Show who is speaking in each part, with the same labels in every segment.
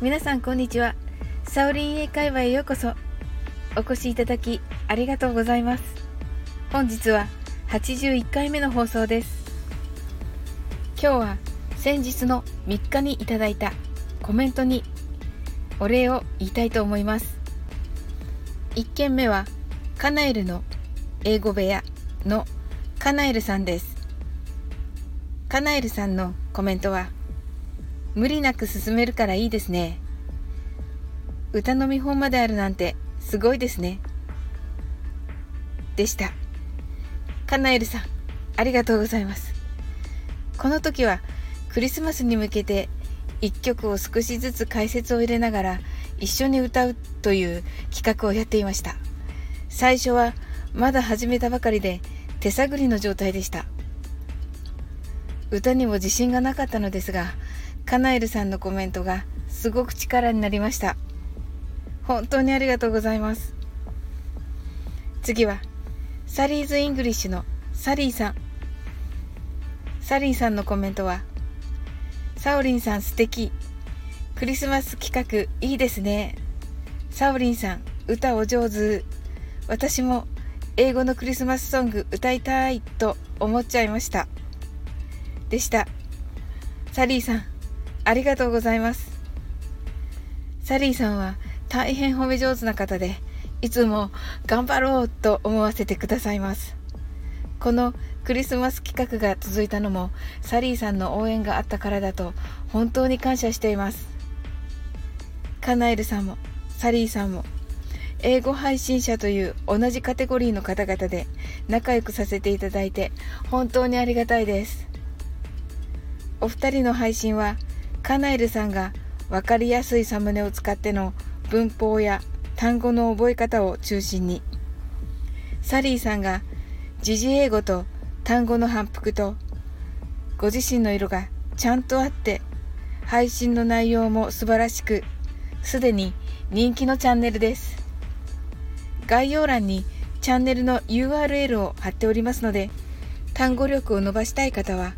Speaker 1: 皆さんこんにちは。サオリン英会話へようこそ。お越しいただきありがとうございます。本日は81回目の放送です。今日は先日の3日にいただいたコメントにお礼を言いたいと思います。1件目はカナエルの英語部屋のカナエルさんです。カナエルさんのコメントは無理なく進めるからいいですね。歌の見本まであるなんてすごいですね。でした。カナエルさん、ありがとうございます。この時はクリスマスに向けて一曲を少しずつ解説を入れながら一緒に歌うという企画をやっていました。最初はまだ始めたばかりで手探りの状態でした。歌にも自信がなかったのですが、カナエルさんのコメントがすごく力になりました。本当にありがとうございます。次はサリーズ・イングリッシュのサリーさん。サリーさんのコメントはサオリンさん素敵。クリスマス企画いいですね。サオリンさん歌お上手。私も英語のクリスマスソング歌いたいと思っちゃいました。でした。サリーさんありがとうございます。サリーさんは大変褒め上手な方で、いつも頑張ろうと思わせてくださいます。このクリスマス企画が続いたのもサリーさんの応援があったからだと本当に感謝しています。カナエルさんもサリーさんも英語配信者という同じカテゴリーの方々で仲良くさせていただいて本当にありがたいです。お二人の配信はカナエルさんが分かりやすいサムネを使っての文法や単語の覚え方を中心に。サリーさんが時事英語と単語の反復とご自身の色がちゃんとあって配信の内容も素晴らしくすでに人気のチャンネルです。概要欄にチャンネルの URL を貼っておりますので単語力を伸ばしたい方は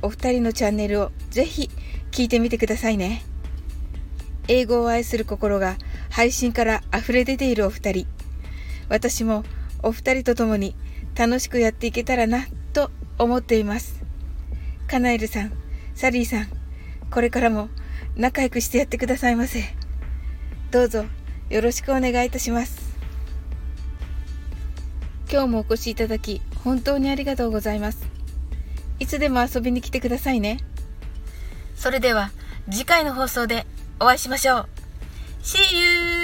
Speaker 1: お二人のチャンネルをぜひ聞いてみてくださいね。英語を愛する心が配信から溢れ出ているお二人。私もお二人と共に楽しくやっていけたらなと思っています。カナエルさん、サリーさん、これからも仲良くしてやってくださいませ。どうぞよろしくお願いいたします。今日もお越しいただき本当にありがとうございます。いつでも遊びに来てくださいね。それでは次回の放送でお会いしましょう。See you!